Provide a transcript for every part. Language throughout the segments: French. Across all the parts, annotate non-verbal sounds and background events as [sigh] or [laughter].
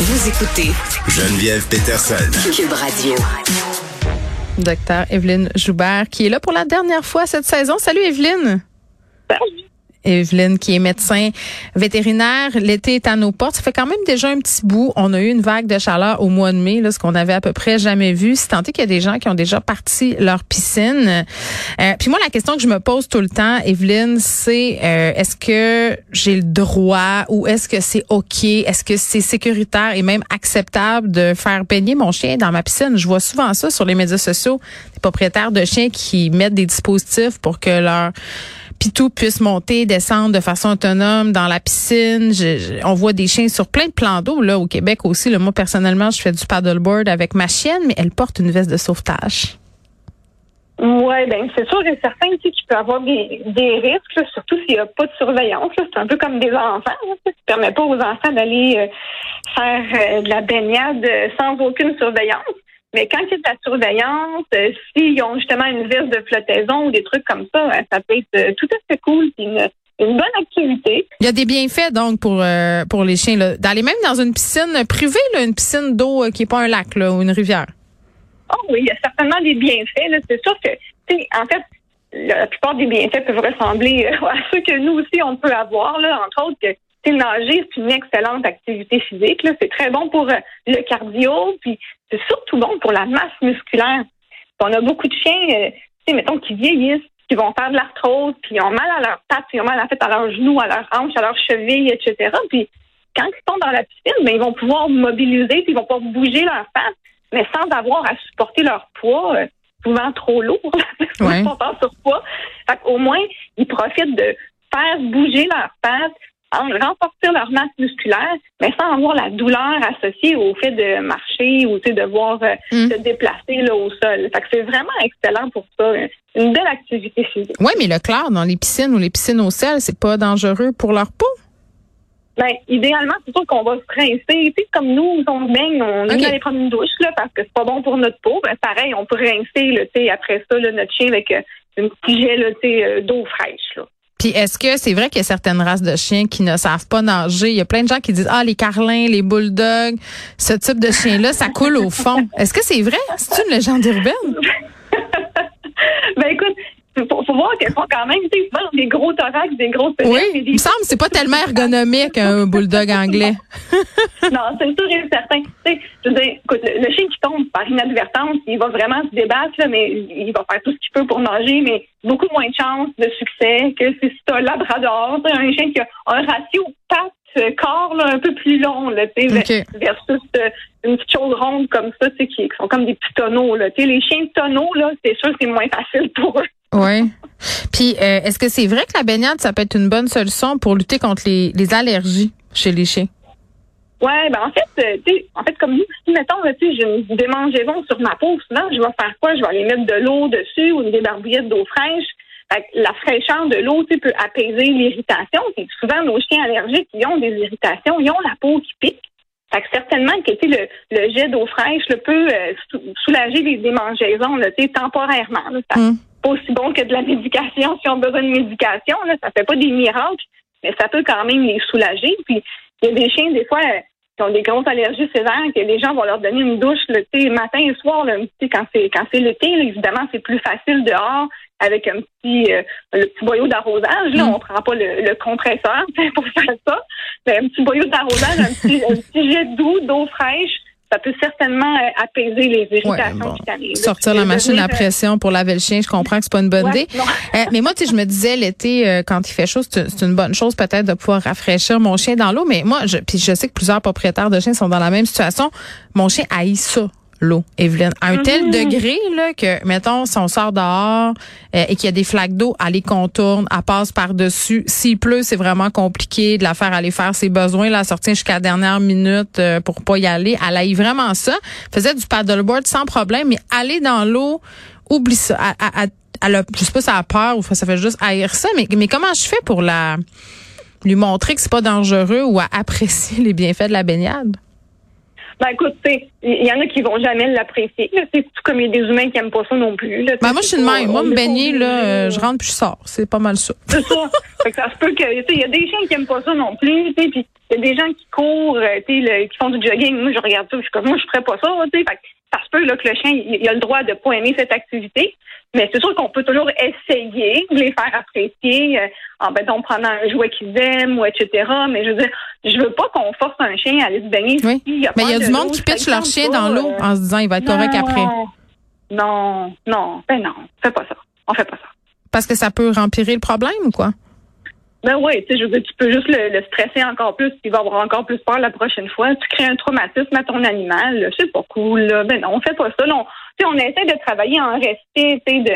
Vous écoutez Geneviève Peterson. Cube Radio. Docteur Evelyne Joubert, qui est là pour la dernière fois cette saison. Salut Evelyne. Evelyne, qui est médecin vétérinaire. L'été est à nos portes. Ça fait quand même déjà un petit bout. On a eu une vague de chaleur au mois de mai, là, ce qu'on avait à peu près jamais vu. Si tant qu'il y a des gens qui ont déjà parti leur piscine. Euh, puis moi, la question que je me pose tout le temps, Evelyne, c'est euh, est-ce que j'ai le droit ou est-ce que c'est OK? Est-ce que c'est sécuritaire et même acceptable de faire baigner mon chien dans ma piscine? Je vois souvent ça sur les médias sociaux, des propriétaires de chiens qui mettent des dispositifs pour que leur Pitou puisse monter, descendre de façon autonome dans la piscine. on voit des chiens sur plein de plans d'eau là au Québec aussi. Moi personnellement, je fais du paddleboard avec ma chienne, mais elle porte une veste de sauvetage. Oui, ben c'est sûr et certain qu'il peut avoir des, risques, surtout s'il n'y a pas de surveillance. C'est un peu comme des enfants. Là, ça ne permet pas aux enfants d'aller euh, faire euh, de la baignade sans aucune surveillance. Mais quand il y a de la surveillance, euh, s'ils ont justement une veste de flottaison ou des trucs comme ça, euh, ça peut être euh, tout à fait cool. Une, une bonne activité. Il y a des bienfaits donc pour pour les chiens d'aller même dans une piscine privée, là, une piscine d'eau qui est pas un lac là, ou une rivière. Oh oui, il y a certainement des bienfaits. C'est sûr que, en fait, la plupart des bienfaits peuvent ressembler [laughs] à ceux que nous aussi on peut avoir. Là, entre autres, que nager, c'est une excellente activité physique. C'est très bon pour le cardio, puis c'est surtout bon pour la masse musculaire. on a beaucoup de chiens, euh, tu sais, mettons, qui vieillissent, qui vont faire de l'arthrose, puis ils ont mal à leurs pattes, ils ont mal en fait à leurs genoux, à leurs hanches, à leurs chevilles, etc. Puis quand ils sont dans la piscine, ben, ils vont pouvoir mobiliser, puis ils vont pouvoir bouger leurs pattes, mais sans avoir à supporter leur poids, euh, souvent trop lourd, [laughs] ouais. sur poids. Fait au moins, ils profitent de faire bouger leurs pattes, renforcer leur masse musculaire, mais sans avoir la douleur associée au fait de marcher ou de devoir euh, mm. se déplacer là, au sol. Fait que c'est vraiment excellent pour ça. Une belle activité physique. Oui, mais le clair dans les piscines ou les piscines au sel, c'est pas dangereux pour leur peau? Ben, idéalement, c'est sûr qu'on va se rincer. Tu comme nous, on baigne, on okay. aller prendre une douche là, parce que c'est pas bon pour notre peau. Ben, pareil, on peut rincer là, après ça là, notre chien avec euh, une petit jet euh, d'eau fraîche. Là. Puis est-ce que c'est vrai qu'il y a certaines races de chiens qui ne savent pas nager? Il y a plein de gens qui disent Ah, les carlins, les bulldogs, ce type de chien-là, ça coule au fond. [laughs] Est-ce que c'est vrai? C'est une légende urbaine? [laughs] ben écoute, faut, faut voir qu'elles font quand même des gros thorax, des grosses Oui, il me semble que c'est pas tellement ergonomique un bulldog anglais. [laughs] non, c'est sûr et certain. veux dire, écoute, le, chien qui tombe par inadvertance, il va vraiment se débattre, mais il va faire tout ce qu'il peut pour nager, mais beaucoup moins de chances de succès que si c'est un labrador, un chien qui a un ratio patte corps un peu plus long là, versus euh, une petite chose ronde comme ça, qui, qui sont comme des petits tonneaux. Là. Les chiens de tonneaux, là, c'est sûr que c'est moins facile pour eux. Oui. Puis, euh, est-ce que c'est vrai que la baignade, ça peut être une bonne solution pour lutter contre les, les allergies chez les chiens? Oui, ben en fait, euh, tu en fait, comme nous, si mettons, tu sais, j'ai une démangeaison sur ma peau, souvent, je vais faire quoi? Je vais aller mettre de l'eau dessus ou une débarbouillette d'eau fraîche. la fraîcheur de l'eau, tu peut apaiser l'irritation. souvent, nos chiens allergiques, ils ont des irritations, ils ont la peau qui pique. Fait que certainement que le, le jet d'eau fraîche peut euh, soulager les démangeaisons là, temporairement. Là, ça, mm pas aussi bon que de la médication si on a besoin de médication. Là, ça fait pas des miracles, mais ça peut quand même les soulager. Puis il y a des chiens, des fois, qui ont des grosses allergies sévères, que les gens vont leur donner une douche le matin et soir. Là, quand c'est quand c'est l'été, évidemment, c'est plus facile dehors avec un petit euh, le petit boyau d'arrosage. Là, mm. on prend pas le, compresseur [laughs] pour faire ça, mais un petit boyau d'arrosage, un petit, un petit jet d'eau, d'eau fraîche ça peut certainement euh, apaiser les irritations cutanées. Sortir la machine à pression pour laver le chien, je comprends que c'est pas une bonne idée. Euh, mais moi, tu sais, je me disais l'été, euh, quand il fait chaud, c'est une bonne chose peut-être de pouvoir rafraîchir mon chien dans l'eau. Mais moi, je, puis je sais que plusieurs propriétaires de chiens sont dans la même situation. Mon chien haït ça l'eau, Evelyne. À un tel mhm. degré là, que, mettons, si on sort dehors euh, et qu'il y a des flaques d'eau, elle les contourne, elle passe par-dessus. S'il pleut, c'est vraiment compliqué de la faire aller faire ses besoins, la sortir jusqu'à la dernière minute euh, pour pas y aller. Elle a eu vraiment ça. Faisait du paddleboard sans problème, mais aller dans l'eau, oublie ça. Elle, a, je sais pas si elle a peur ou ça fait juste haïr ça, mais, mais comment je fais pour la lui montrer que c'est pas dangereux ou à apprécier les bienfaits de la baignade? Ben écoute, il y en a qui vont jamais l'apprécier. C'est tout comme il y a des humains qui aiment pas ça non plus. Là, ben moi, je suis de même. Moi, me baigner, là, euh, je rentre puis je sors. C'est pas mal ça. C'est ça. [laughs] ça se peut que, il y a des chiens qui aiment pas ça non plus, puis il y a des gens qui courent, euh, qui font du jogging. Moi, je regarde ça, je suis comme, moi, je ferais pas ça, tu sais. ça se peut là, que le chien il, a le droit de pas aimer cette activité. Mais c'est sûr qu'on peut toujours essayer de les faire apprécier euh, en, ben, en prenant un jouet qu'ils aiment ou etc. Mais je veux dire, je veux pas qu'on force un chien à aller se baigner. Oui. mais il y a du monde qui pitche leur chien dans l'eau en se disant il va être correct après. Non, non, ben non, fais pas ça. On fait pas ça. Parce que ça peut rempirer le problème ou quoi? Ben oui, tu sais, je veux dire, tu peux juste le, stresser encore plus, il va avoir encore plus peur la prochaine fois. Tu crées un traumatisme à ton animal, c'est pas cool. Là. Ben non, on fait pas ça. Sais, on essaie de travailler en respect, tu sais, de,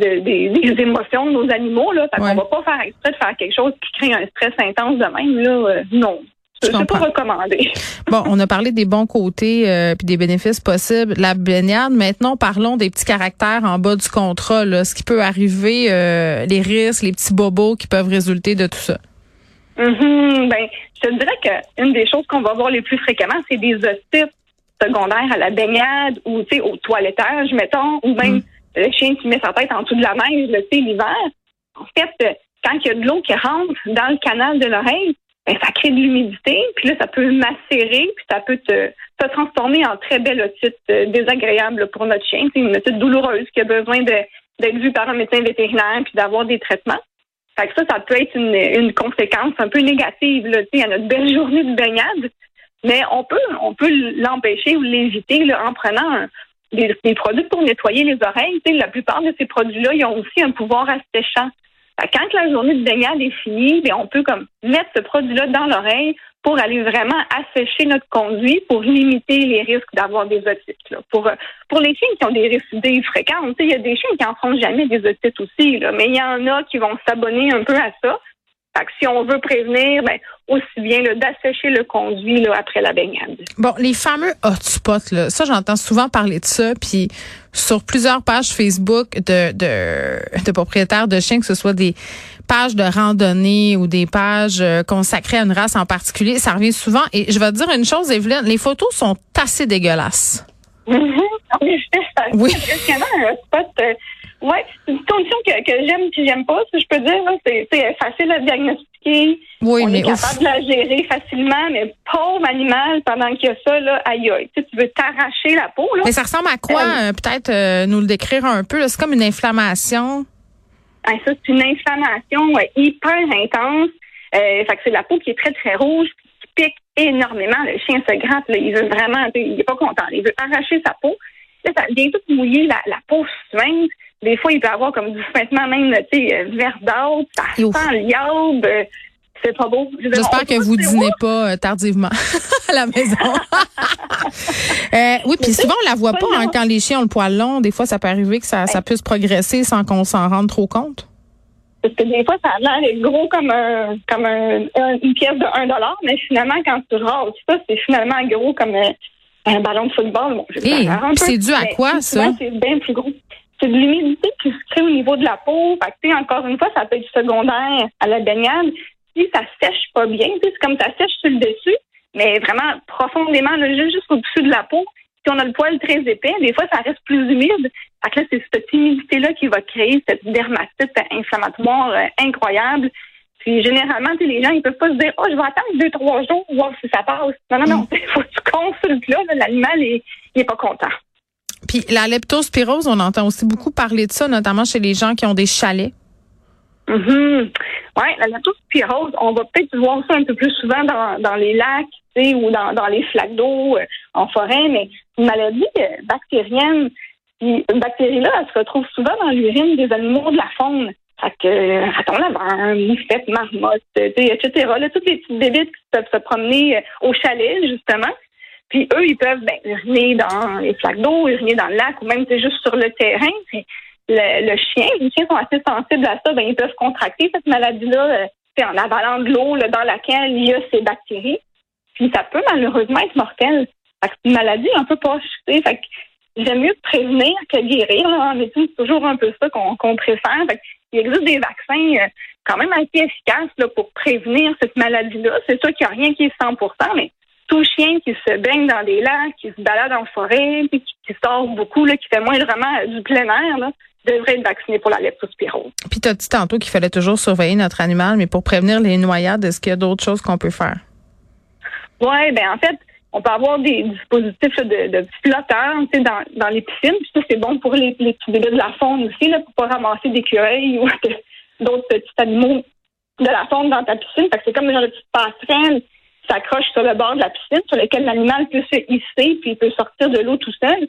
de, des, émotions de nos animaux. Là. Fait qu'on va pas faire exprès de faire quelque chose qui crée un stress intense de même. Là. Euh, non. C'est pas recommandé. [laughs] bon, on a parlé des bons côtés euh, puis des bénéfices possibles. La baignade, maintenant, parlons des petits caractères en bas du contrat. Là, ce qui peut arriver, euh, les risques, les petits bobos qui peuvent résulter de tout ça. Mm Ben, je te dirais qu'une des choses qu'on va voir les plus fréquemment, c'est des otites secondaires à la baignade ou au toilettage, mettons, ou même mm. Le chien qui met sa tête en dessous de la neige, l'hiver. En fait, quand il y a de l'eau qui rentre dans le canal de l'oreille, ben, ça crée de l'humidité, puis là, ça peut macérer, puis ça peut te, transformer en très belle otite euh, désagréable pour notre chien. C'est une otite douloureuse qui a besoin d'être vue par un médecin vétérinaire puis d'avoir des traitements. Fait que ça, ça peut être une, conséquence un peu négative à notre belle journée de baignade. Mais on peut on peut l'empêcher ou l'éviter en prenant des, produits pour nettoyer les oreilles. la plupart de ces produits-là, ils ont aussi un pouvoir asséchant. Quand la journée de baignade est finie, bien, on peut comme mettre ce produit-là dans l'oreille pour aller vraiment assécher notre conduit pour limiter les risques d'avoir des otites. Pour, pour les chiens qui ont des récidives fréquentes, il y a des chiens qui n'en font jamais des otites aussi, là, mais il y en a qui vont s'abonner un peu à ça. Fait que si on veut prévenir, ben, aussi bien d'assécher le conduit là, après la baignade. Bon, les fameux hotspots, là, ça j'entends souvent parler de ça, puis sur plusieurs pages Facebook de, de, de propriétaires de chiens, que ce soit des pages de randonnée ou des pages euh, consacrées à une race en particulier, ça revient souvent. Et je vais te dire une chose, Evelyne, les photos sont assez dégueulasses. [laughs] Mm-hmm. oui. un hotspot euh, oui, c'est une condition que, que j'aime et j'aime pas, si je peux dire. C'est facile à diagnostiquer. Oui, on mais est capable de la gérer facilement, mais pauvre animal, pendant qu'il y a ça, là, aïe aïe. Tu, veux t'arracher la peau. Là. Mais ça ressemble à quoi? Euh, peut-être euh, nous le décrire un peu. C'est comme une inflammation. Ah, ça, c'est une inflammation hyper intense. Euh, fait que c'est la peau qui est très, très rouge, qui pique énormément. Le chien se gratte. Là, il veut vraiment, il est pas content. Il veut arracher sa peau. Là, ça vient tout mouiller la, la peau suinte. Des fois, il peut avoir comme du suintement même, tu sais, verdâtre, ça sent l'iode. C'est pas beau. J'espère que vous dînez pas euh, tardivement [laughs] à la maison. [laughs] euh, oui, puis souvent on la voit pas hein, quand les chiens ont le poil long. Des fois, ça peut arriver que ça, ça puisse progresser sans qu'on s'en rende trop compte. Parce que des fois, ça a l'air gros comme un, comme un, une pièce de 1 dollar, mais finalement, quand tu rases ça, c'est finalement gros comme un, un ballon de football. Bon, c'est dû à quoi, ça? C'est bien plus gros c'est de l'humidité qui se crée au niveau de la peau. Fait encore une fois, ça peut être secondaire à la baignade. Si ça sèche pas bien, c'est comme ça sèche sur le dessus, mais vraiment profondément, juste au-dessus de la peau. Si on a le poil très épais, des fois, ça reste plus humide. Fait que là, c'est cette humidité-là qui va créer cette dermatite inflammatoire euh, incroyable. Puis généralement, les gens, ils peuvent pas se dire, oh, je vais attendre deux, trois jours, voir si ça passe. Non, non, non. Il mm. [laughs] faut que tu consultes là. L'animal, il, il est pas content. Puis la leptospirose, on entend aussi beaucoup parler de ça, notamment chez les gens qui ont des chalets. Mm Oui, la leptospirose, on va peut-être voir ça un peu plus souvent dans, dans les lacs ou dans, dans les flaques d'eau euh, en forêt, mais une maladie euh, bactérienne, puis une bactérie-là, elle se retrouve souvent dans l'urine des animaux de la faune. Fait que, raton laveur, moufette, marmotte, etc. Là, toutes les petites bébites qui peuvent se promener euh, au chalet, justement. Puis eux, ils peuvent ben, uriner dans les flaques d'eau, uriner dans le lac ou même juste sur le terrain. Puis le, chien, les chiens sont assez sensibles à ça, ben, ils peuvent contracter cette maladie-là c'est euh, en avalant de l'eau dans laquelle il y a ces bactéries. Puis ça peut malheureusement être mortel. c'est une maladie un peu pas Fait que j'aime mieux prévenir que guérir. Là. En médecine, c'est toujours un peu ça qu'on préfère. Fait il existe des vaccins euh, quand même assez efficaces là, pour prévenir cette maladie-là. C'est sûr qu'il n'y a rien qui est 100 mais tout chien qui se baigne dans des lacs, qui se balade en forêt, puis qui, sort beaucoup, là, qui fait moins vraiment du plein air, là, devrait être vacciné pour la leptospirose. Puis tu as dit tantôt qu'il fallait toujours surveiller notre animal, mais pour prévenir les noyades, est-ce qu'il y a d'autres choses qu'on peut faire? Oui, ben en fait, on peut avoir des dispositifs de, de flotteurs dans, dans les piscines. Puis ça, c'est bon pour les, les petits bébés de la faune aussi, là, pour pas ramasser des cueils ou [laughs] d'autres petits animaux de la faune dans ta piscine. Fait que c'est comme une petite passerelle qui s'accroche sur le bord de la piscine, sur lequel l'animal peut se hisser puis il peut sortir de l'eau tout seul.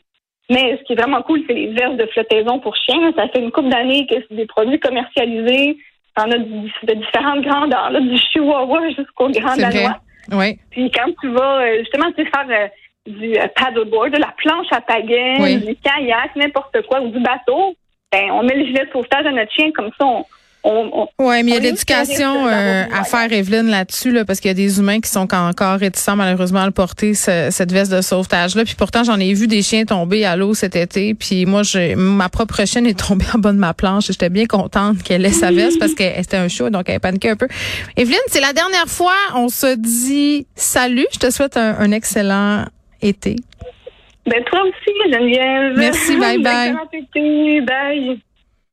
Mais ce qui est vraiment cool, c'est les verres de flottaison pour chiens. Ça fait une couple d'années que c'est des produits commercialisés. On a de différentes grandeurs, là, du chihuahua jusqu'au grand danois. Oui. Puis quand tu vas euh, justement tu faire euh, du euh, paddleboard, de la planche à pagaie, du kayak, n'importe quoi, ou du bateau, ben on met le gilet de sauvetage à notre chien, comme ça on, oui, mais il y a de l'éducation euh, à faire, Evelyne, là-dessus, là, parce qu'il y a des humains qui sont encore réticents, malheureusement, à le porter, cette veste de sauvetage-là. Puis pourtant, j'en ai vu des chiens tomber à l'eau cet été. Puis moi, j'ai, ma propre chienne est tombée en bas de ma planche. J'étais bien contente qu'elle ait sa veste parce que c'était un show, donc elle paniquait un peu. Evelyne, c'est la dernière fois. On se dit salut. Je te souhaite un, un excellent été. Ben, toi aussi, Geneviève. Merci, [laughs] bye bye. Bye.